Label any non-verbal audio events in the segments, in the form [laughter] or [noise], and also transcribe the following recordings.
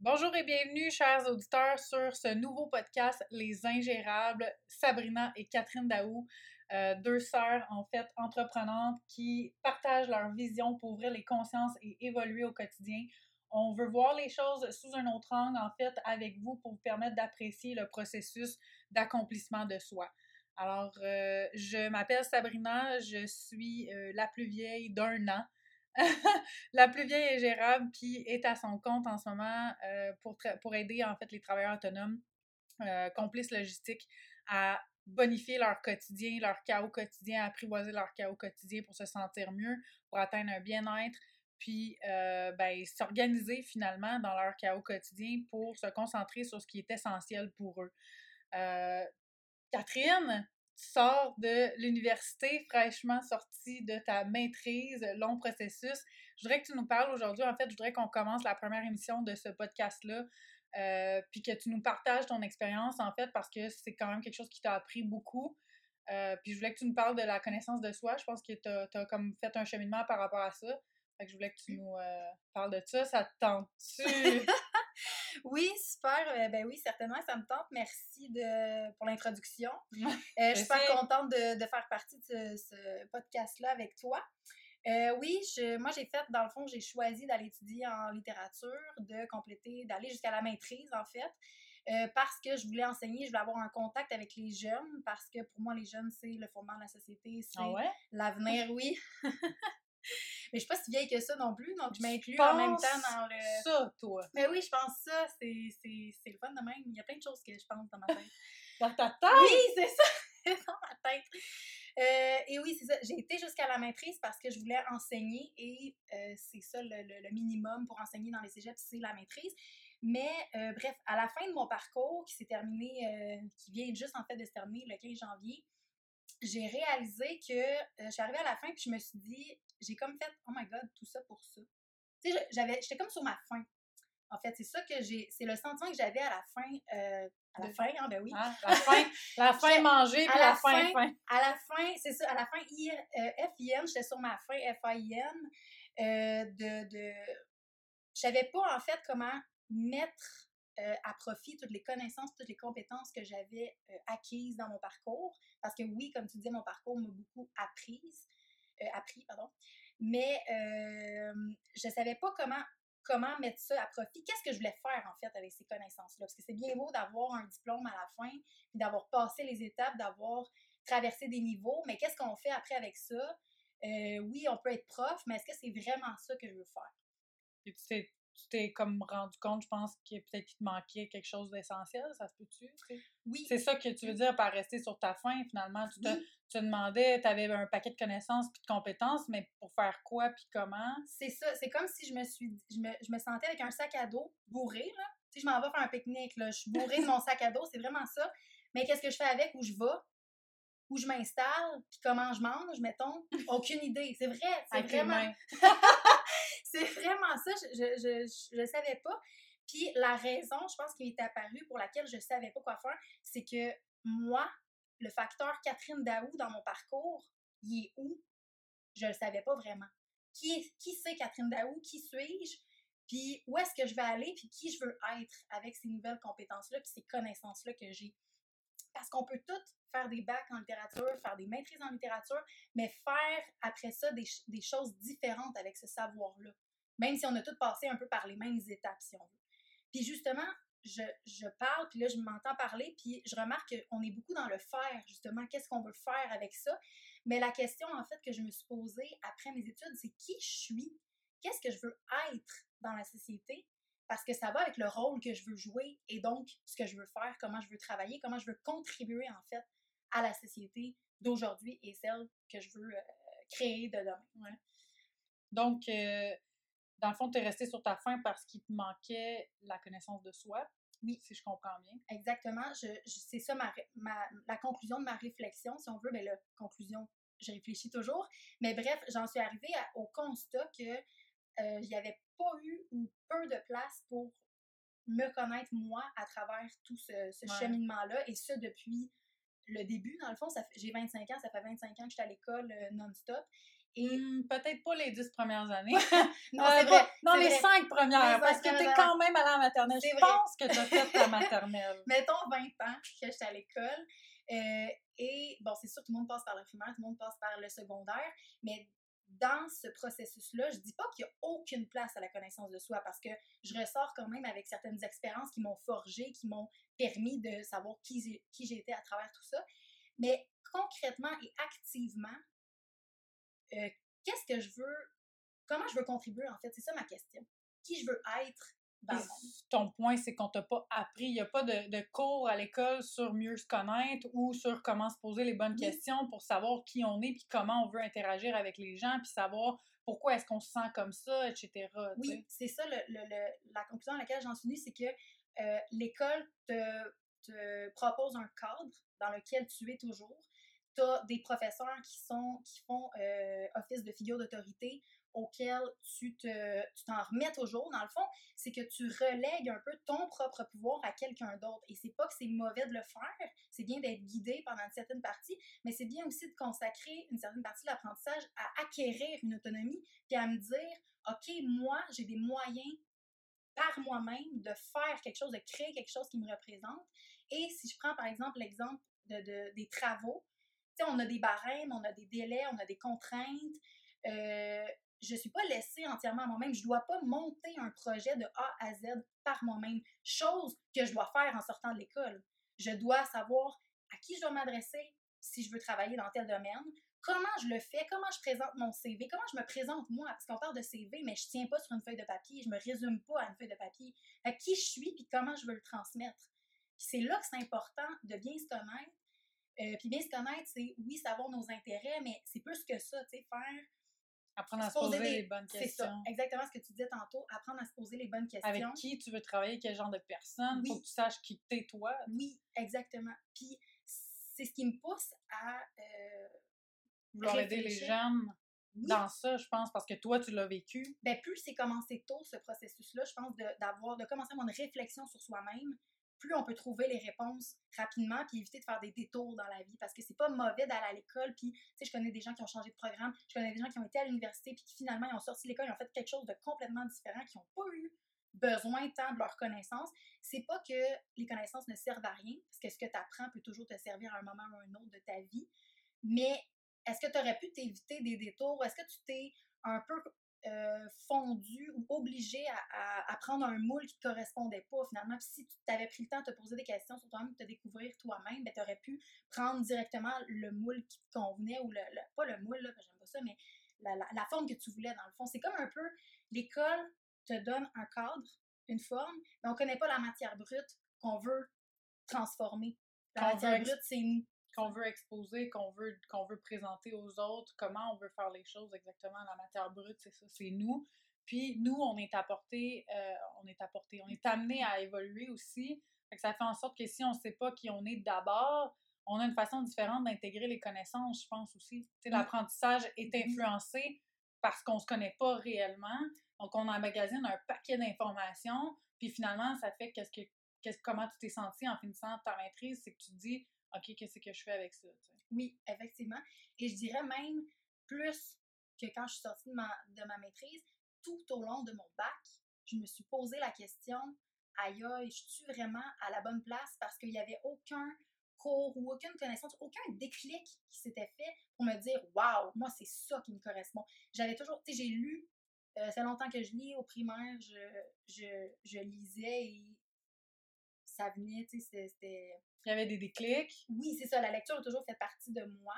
Bonjour et bienvenue, chers auditeurs, sur ce nouveau podcast Les Ingérables, Sabrina et Catherine Daou, euh, deux sœurs en fait entreprenantes qui partagent leur vision pour ouvrir les consciences et évoluer au quotidien. On veut voir les choses sous un autre angle en fait avec vous pour vous permettre d'apprécier le processus d'accomplissement de soi. Alors, euh, je m'appelle Sabrina, je suis euh, la plus vieille d'un an. [laughs] la plus vieille ingérable qui est à son compte en ce moment euh, pour, pour aider en fait les travailleurs autonomes, complices logistiques, à bonifier leur quotidien, leur chaos quotidien, apprivoiser leur chaos quotidien pour se sentir mieux, pour atteindre un bien-être, puis ben, s'organiser finalement dans leur chaos quotidien pour se concentrer sur ce qui est essentiel pour eux. Catherine, tu sors de l'université fraîchement sortie de ta maîtrise, long processus. Je voudrais que tu nous parles aujourd'hui. En fait, je voudrais qu'on commence la première émission de ce podcast-là, euh, puis que tu nous partages ton expérience, en fait, parce que c'est quand même quelque chose qui t'a appris beaucoup. Euh, puis je voulais que tu nous parles de la connaissance de soi. Je pense que tu as, comme fait un cheminement par rapport à ça. Fait que je voulais que tu nous euh, parles de ça. Ça te tente-tu? [laughs] Oui, super. Euh, ben oui, certainement, ça me tente. Merci de, pour l'introduction. Euh, je suis super contente de, faire partie de ce, podcast-là avec toi. Euh, oui, moi j'ai fait, dans le fond, j'ai choisi d'aller étudier en littérature, de compléter, d'aller jusqu'à la maîtrise en fait, parce que je voulais enseigner, je voulais avoir un contact avec les jeunes, parce que pour moi les jeunes c'est le fondement de la société, c'est ah l'avenir, oui. [laughs] Mais je suis pas si vieille que ça non plus, donc je m'inclus en même temps dans le. Ça, toi. Mais oui, je pense ça. C'est le fun de même. Il y a plein de choses que je pense dans ma tête. [laughs] dans ta tête? Oui, c'est ça. [laughs] dans ma tête. Euh, et oui, c'est ça. J'ai été jusqu'à la maîtrise parce que je voulais enseigner et euh, c'est ça le, le, minimum pour enseigner dans les cégeps, c'est la maîtrise. Mais euh, bref, à la fin de mon parcours qui s'est terminé, qui vient juste en fait de se terminer le 15 janvier, j'ai réalisé que euh, je suis arrivée à la fin puis je me suis dit, j'ai comme fait, oh my god, tout ça pour ça. Tu sais, j'avais, j'étais comme sur ma faim. En fait, c'est ça que j'ai, c'est le sentiment que j'avais à la fin, euh, à la fin, hein, ben oui. Ah, la fin, la [laughs] fin manger, puis la, fin, fin, À la fin, c'est ça, à la fin, I, euh, F-I-N, j'étais sur ma fin, F-I-N, euh, de, de, je savais pas, en fait, comment mettre euh, à profit toutes les connaissances, toutes les compétences que j'avais euh, acquises dans mon parcours. Parce que oui, comme tu disais, mon parcours m'a beaucoup apprise, euh, appris, pardon. Mais je ne savais pas comment, comment mettre ça à profit. Qu'est-ce que je voulais faire, en fait, avec ces connaissances-là? Parce que c'est bien beau d'avoir un diplôme à la fin, puis d'avoir passé les étapes, d'avoir traversé des niveaux, mais qu'est-ce qu'on fait après avec ça? oui, on peut être prof, mais est-ce que c'est vraiment ça que je veux faire? Et tu t'es comme rendu compte, je pense, que peut-être qu'il te manquait quelque chose d'essentiel, ça se peut-tu? Oui. C'est ça que tu veux dire par rester sur ta fin, finalement. Tu te, tu demandais, tu avais un paquet de connaissances puis de compétences, mais pour faire quoi puis comment? C'est ça. C'est comme si je me suis je me, je me sentais avec un sac à dos bourré, là. Tu sais, je m'en vais faire un pique-nique, là. Je suis bourrée de mon sac à dos, c'est vraiment ça. Mais qu'est-ce que je fais avec, où je vais? Où je m'installe, puis comment je mange, mettons, aucune idée. C'est vrai, c'est vraiment... [laughs] c'est vraiment ça, je ne savais pas. Puis la raison, je pense, qui m'est apparue pour laquelle je ne savais pas quoi faire, c'est que moi, le facteur Catherine Daou dans mon parcours, il est où? Je ne le savais pas vraiment. Qui, qui c'est Catherine Daou? Qui suis-je? Puis où est-ce que je vais aller? Puis qui je veux être avec ces nouvelles compétences-là, puis ces connaissances-là que j'ai? Parce qu'on peut toutes faire des bacs en littérature, faire des maîtrises en littérature, mais faire après ça des, choses différentes avec ce savoir-là. Même si on a toutes passé un peu par les mêmes étapes, si on veut. Puis justement, je, je parle, puis là, je m'entends parler, puis je remarque qu'on est beaucoup dans le faire, justement. Qu'est-ce qu'on veut faire avec ça? Mais la question, en fait, que je me suis posée après mes études, c'est qui je suis? Qu'est-ce que je veux être dans la société? Parce que ça va avec le rôle que je veux jouer et donc ce que je veux faire, comment je veux travailler, comment je veux contribuer en fait à la société d'aujourd'hui et celle que je veux euh, créer de demain. Donc, euh, dans le fond, tu es resté sur ta fin parce qu'il te manquait la connaissance de soi. Oui. Si je comprends bien. Exactement. Je, c'est ça ma, la conclusion de ma réflexion, si on veut. Mais ben, la conclusion, je réfléchis toujours. Mais bref, j'en suis arrivée au constat que il n'y avait pas eu ou peu de place pour me connaître moi à travers tout ce, cheminement-là, et ça depuis le début, dans le fond, j'ai 25 ans, ça fait 25 ans que je suis à l'école euh, non-stop, Et Hmm, Peut-être pas les dix premières années. [laughs] non, Euh, vrai. non, les vrai. cinq premières, Les parce que t'es premières quand même allée à la maternelle. Je vrai. pense que t'as fait ta maternelle. [laughs] Mettons 20 ans que j'étais à l'école. euh, et bon, c'est sûr, tout le monde passe par le primaire, tout le monde passe par le secondaire, mais dans ce processus-là, je dis pas qu'il y a aucune place à la connaissance de soi parce que je ressors quand même avec certaines expériences qui m'ont forgé, qui m'ont permis de savoir qui qui j'étais à travers tout ça. Mais concrètement et activement, euh, qu'est-ce que je veux, comment je veux contribuer en fait? C'est ça ma question. Qui je veux être Puis? Ton point, c'est qu'on t'a pas appris. Il n'y a pas de, de cours à l'école sur mieux se connaître ou sur comment se poser les bonnes Oui. questions pour savoir qui on est puis comment on veut interagir avec les gens puis savoir pourquoi est-ce qu'on se sent comme ça, etc. Oui, c'est ça le- le- le- la conclusion à laquelle j'en suis venue, c'est que euh, l'école te, te propose un cadre dans lequel tu es toujours. Des professeurs qui, sont, qui font euh, office de figure d'autorité auquel tu te tu t'en remets toujours. Dans le fond, c'est que tu relègues un peu ton propre pouvoir à quelqu'un d'autre. Et c'est pas que c'est mauvais de le faire, c'est bien d'être guidé pendant une certaine partie, mais c'est bien aussi de consacrer une certaine partie de l'apprentissage à acquérir une autonomie, puis à me dire, OK, moi, j'ai des moyens par moi-même de faire quelque chose, de créer quelque chose qui me représente. Et si je prends par exemple l'exemple de, de- des travaux, on a des barèmes, on a des délais, on a des contraintes. Euh, je ne suis pas laissée entièrement à moi-même. Je ne dois pas monter un projet de A à Z par moi-même, chose que je dois faire en sortant de l'école. Je dois savoir à qui je dois m'adresser si je veux travailler dans tel domaine, comment je le fais, comment je présente mon CV, comment je me présente moi, parce qu'on parle de CV, mais je ne tiens pas sur une feuille de papier, je me résume pas à une feuille de papier. À qui je suis puis comment je veux le transmettre. C'est là que c'est important de bien se connaître. Euh, puis bien se connaître, c'est oui, savoir nos intérêts, mais c'est plus que ça, tu sais, faire. Apprendre à se se poser poser des- les bonnes C'est questions. ça, exactement ce que tu disais tantôt, apprendre à se poser les bonnes questions. Avec qui tu veux travailler, quel genre de personne. Oui. Faut que tu saches qui t'es toi. Oui, exactement. Puis c'est ce qui me pousse à. euh, Vouloir aider les jeunes oui, dans ça, je pense, parce que toi, tu l'as vécu. ben, plus c'est commencé tôt, ce processus-là, je pense, de, d'avoir, de commencer à avoir une réflexion sur soi-même, plus on peut trouver les réponses rapidement, puis éviter de faire des détours dans la vie. Parce que c'est pas mauvais d'aller à l'école, puis, tu sais, je connais des gens qui ont changé de programme, je connais des gens qui ont été à l'université, puis qui finalement, ils ont sorti l'école, ils ont fait quelque chose de complètement différent, qui n'ont pas eu besoin tant de leurs connaissances. C'est pas que les connaissances ne servent à rien, parce que ce que tu apprends peut toujours te servir à un moment ou à un autre de ta vie, mais est-ce que tu aurais pu t'éviter des détours? Est-ce que tu t'es un peu euh, fondu ou obligé à, à- à prendre un moule qui ne te correspondait pas finalement? Puis si tu t'avais pris le temps de te poser des questions sur toi-même, de te découvrir toi-même, ben, tu aurais pu prendre directement le moule qui te convenait ou le, le- pas le moule, là, j'aime pas ça, mais la, la- la forme que tu voulais dans le fond. C'est comme un peu l'école te donne un cadre, une forme, mais on ne connaît pas la matière brute qu'on veut transformer. La matière brute, c'est nous. Qu'on veut exposer, qu'on veut, qu'on veut présenter aux autres, comment on veut faire les choses exactement. La matière brute, c'est ça, c'est nous. Puis nous, on est apporté, euh, on est apporté, on est amené à évoluer aussi. Fait que ça fait en sorte que si on ne sait pas qui on est d'abord, on a une façon différente d'intégrer les connaissances, je pense aussi. L'apprentissage est Oui. influencé parce qu'on ne se connaît pas réellement. Donc, on emmagasine un paquet d'informations. Puis finalement, ça fait qu'est-ce que, qu'est-ce, comment tu t'es senti en finissant ta maîtrise, c'est que tu te dis, OK, qu'est-ce que je fais avec ça? Oui, effectivement. Et je dirais même plus que quand je suis sortie de ma, de ma maîtrise, tout au long de mon bac, je me suis posé la question aïe, je suis vraiment à la bonne place? parce qu'il n'y avait aucun cours ou aucune connaissance, aucun déclic qui s'était fait pour me dire waouh, moi, c'est ça qui me correspond. J'avais toujours, tu sais, j'ai lu, euh, ça fait longtemps que je lis au primaire, je, je, je lisais et ça venait, tu sais, c'était- Il y avait des déclics? oui, c'est ça. La lecture a toujours fait partie de moi.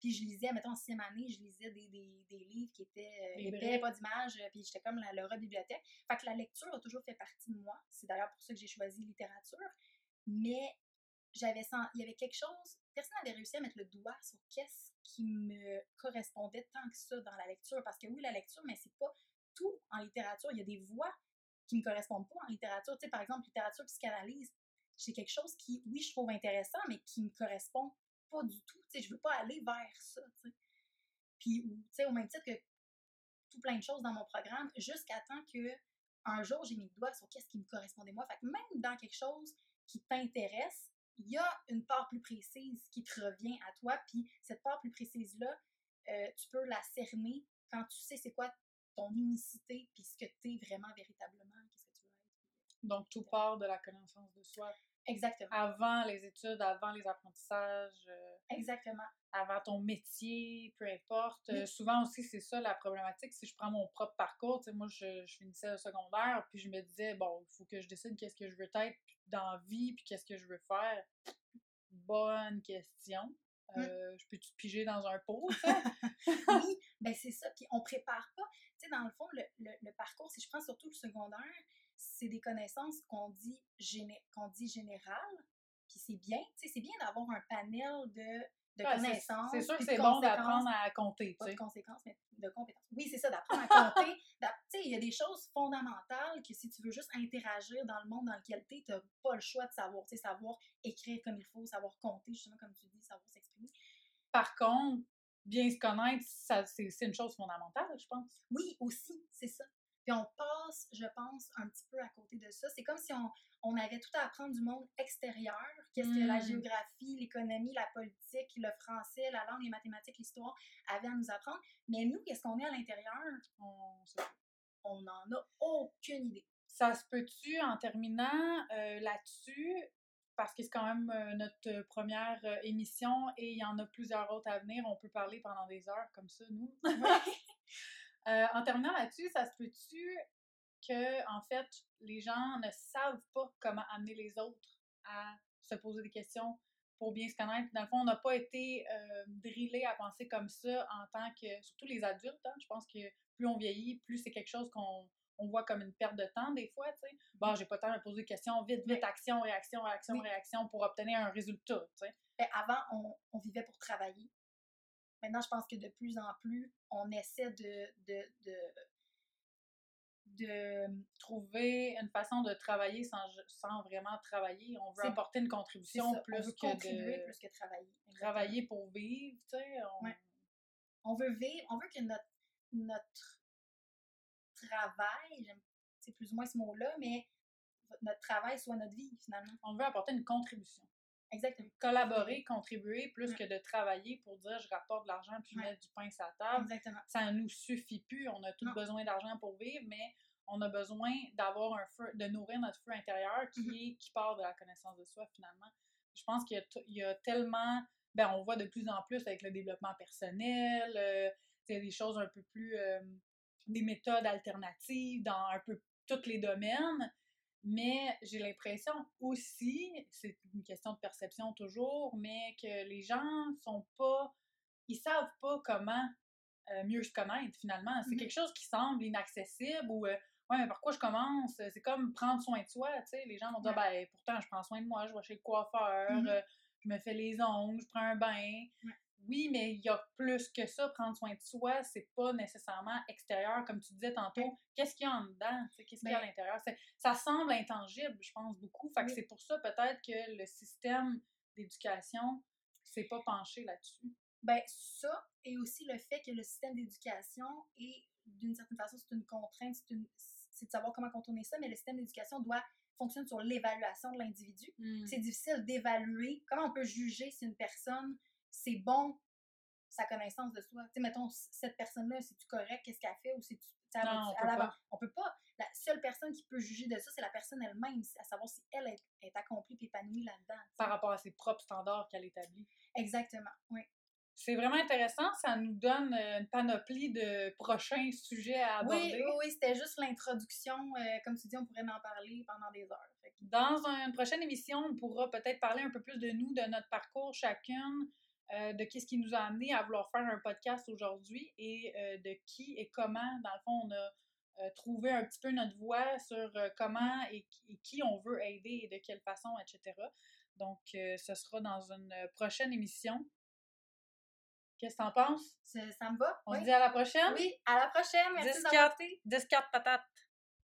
Puis je lisais, mettons, en sixième année, je lisais des, des, des livres qui étaient euh, Des épais, pas d'images, euh, puis j'étais comme la, de bibliothèque. Fait que la lecture a toujours fait partie de moi. C'est d'ailleurs pour ça que j'ai choisi littérature. Mais j'avais sent- il y avait quelque chose, personne n'avait réussi à mettre le doigt sur qu'est-ce qui me correspondait tant que ça dans la lecture. Parce que oui, la lecture, mais c'est pas tout en littérature. Il y a des voix qui me correspondent pas en littérature. Tu sais, par exemple, littérature psychanalyse, c'est quelque chose qui, oui, je trouve intéressant, mais qui me correspond pas du tout. Tu sais, je veux pas aller vers ça, tu sais. Puis, tu sais, au même titre que tout plein de choses dans mon programme, jusqu'à temps que un jour, j'ai mis le doigt sur qu'est-ce qui me correspondait moi. Fait que même dans quelque chose qui t'intéresse, il y a une part plus précise qui te revient à toi, puis cette part plus précise-là, euh, tu peux la cerner quand tu sais c'est quoi ton unicité, puis ce que tu es vraiment véritablement, qu'est-ce que tu veux être. Donc, tout part de la connaissance de soi. Exactement. Avant les études, avant les apprentissages. euh, Exactement. avant ton métier, peu importe. Oui. Euh, souvent aussi, c'est ça la problématique. Si je prends mon propre parcours, tu sais, moi, je, je finissais le secondaire, puis je me disais, bon, il faut que je décide qu'est-ce que je veux être dans la vie, puis qu'est-ce que je veux faire. Bonne question. Mm. Euh, Je peux-tu piger dans un pot, sais? [laughs] oui, ben c'est ça. Puis on prépare pas. Tu sais, dans le fond, le, le- le parcours, si je prends surtout le secondaire, c'est des connaissances qu'on dit, géné dit générales. Puis c'est bien. Tu sais, c'est bien d'avoir un panel de, de Ouais, c'est- connaissances. C'est sûr que c'est bon d'apprendre à compter, Pas de conséquences, mais de compétences. Oui, c'est ça, d'apprendre à compter. [laughs] Tu sais, il y a des choses fondamentales que si tu veux juste interagir dans le monde dans lequel tu es, tu n'as pas le choix de savoir. Tu sais, savoir écrire comme il faut, savoir compter, justement, comme tu dis, savoir s'exprimer. Par contre, bien se connaître, c'est une chose fondamentale, je pense. Oui, aussi, c'est ça. Puis on passe, je pense, un petit peu à côté de ça. C'est comme si on, on avait tout à apprendre du monde extérieur. Qu'est-ce que la Mm. géographie, l'économie, la politique, le français, la langue, les mathématiques, l'histoire avaient à nous apprendre. Mais nous, qu'est-ce qu'on est à l'intérieur? On n'en a aucune idée. Ça se peut-tu, en terminant euh, là-dessus, parce que c'est quand même euh, notre euh, première euh, émission et il y en a plusieurs autres à venir, on peut parler pendant des heures comme ça, nous. [laughs] Euh, en terminant là-dessus, ça se peut-tu que, en fait, les gens ne savent pas comment amener les autres à se poser des questions pour bien se connaître? Dans le fond, on n'a pas été euh, drillés à penser comme ça en tant que, surtout les adultes, hein. je pense que plus on vieillit, plus c'est quelque chose qu'on on voit comme une perte de temps des fois, tu sais. Bon, j'ai pas le temps de me poser des questions, vite, vite, action, réaction, réaction, Oui. réaction pour obtenir un résultat, tu sais. Avant, on, on vivait pour travailler. Maintenant, je pense que de plus en plus, on essaie de, de, de, de Trouver une façon de travailler sans, sans vraiment travailler. On veut apporter une contribution ça, on plus veut que contribuer de plus que travailler. Exactement. travailler pour vivre, tu sais. on- Ouais. On veut vivre, on veut que notre, notre travail, j'aime c'est plus ou moins ce mot-là, mais notre travail soit notre vie, finalement. On veut apporter une contribution. Exactement. Collaborer, contribuer, plus que de travailler pour dire je rapporte de l'argent puis je Ouais. mets du pain sur la table. Exactement. Ça nous suffit plus. On a tous Non. besoin d'argent pour vivre, mais on a besoin d'avoir un feu, de nourrir notre feu intérieur qui, Mhm. est- qui part de la connaissance de soi, finalement. Je pense qu'il y a, y tellement. Ben, on voit de plus en plus avec le développement personnel, euh, des choses un peu plus. euh, des méthodes alternatives dans un peu tous les domaines. Mais j'ai l'impression aussi, c'est une question de perception toujours, mais que les gens sont pas. Ils savent pas comment euh, mieux se connaître finalement. C'est Mhm. quelque chose qui semble inaccessible ou. euh, Ouais, mais par quoi je commence? C'est comme prendre soin de soi, tu sais. Les gens vont dire, ben, pourtant, je prends soin de moi, je vais chez le coiffeur, Mhm. euh, je me fais les ongles, je prends un bain. Ouais. Oui, mais il y a plus que ça. Prendre soin de soi, c'est pas nécessairement extérieur, comme tu disais tantôt. Qu'est-ce qu'il y a en dedans? Qu'est-ce qu'il y a à l'intérieur? Ça semble intangible, je pense, beaucoup. Fait que Oui. c'est pour ça, peut-être, que le système d'éducation s'est pas penché là-dessus. Ben, ça, et aussi le fait que le système d'éducation est, d'une certaine façon, c'est une contrainte, c'est une- c'est de savoir comment contourner ça, mais le système d'éducation doit fonctionner sur l'évaluation de l'individu. C'est difficile d'évaluer. Comment on peut juger si une personne, c'est bon, sa connaissance de soi? Tu sais, mettons, cette personne-là, c'est-tu correct? Qu'est-ce qu'elle fait? Ou c'est-tu. tu Non, on peut pas. On peut pas. La seule personne qui peut juger de ça, c'est la personne elle-même, à savoir si elle est, est accomplie et épanouie là-dedans. tu. Par rapport à ses propres standards qu'elle établit. Exactement, oui. C'est vraiment intéressant. Ça nous donne euh, une panoplie de prochains sujets à aborder. oui, oui, c'était juste l'introduction. euh, comme tu dis, on pourrait en parler pendant des heures. Dans une prochaine émission, on pourra peut-être parler un peu plus de nous, de notre parcours chacune, euh, de qu'est-ce qui nous a amené à vouloir faire un podcast aujourd'hui et euh, de qui et comment, dans le fond, on a euh, trouvé un petit peu notre voix sur comment et, qui- et qui on veut aider et de quelle façon, etc. Donc, ce sera dans une prochaine émission. Qu'est-ce que t'en penses? ça, ça me va? On oui. se dit à la prochaine? Oui, à la prochaine. Merci 10 d'avoir quatre. écouté. 10 4 patates.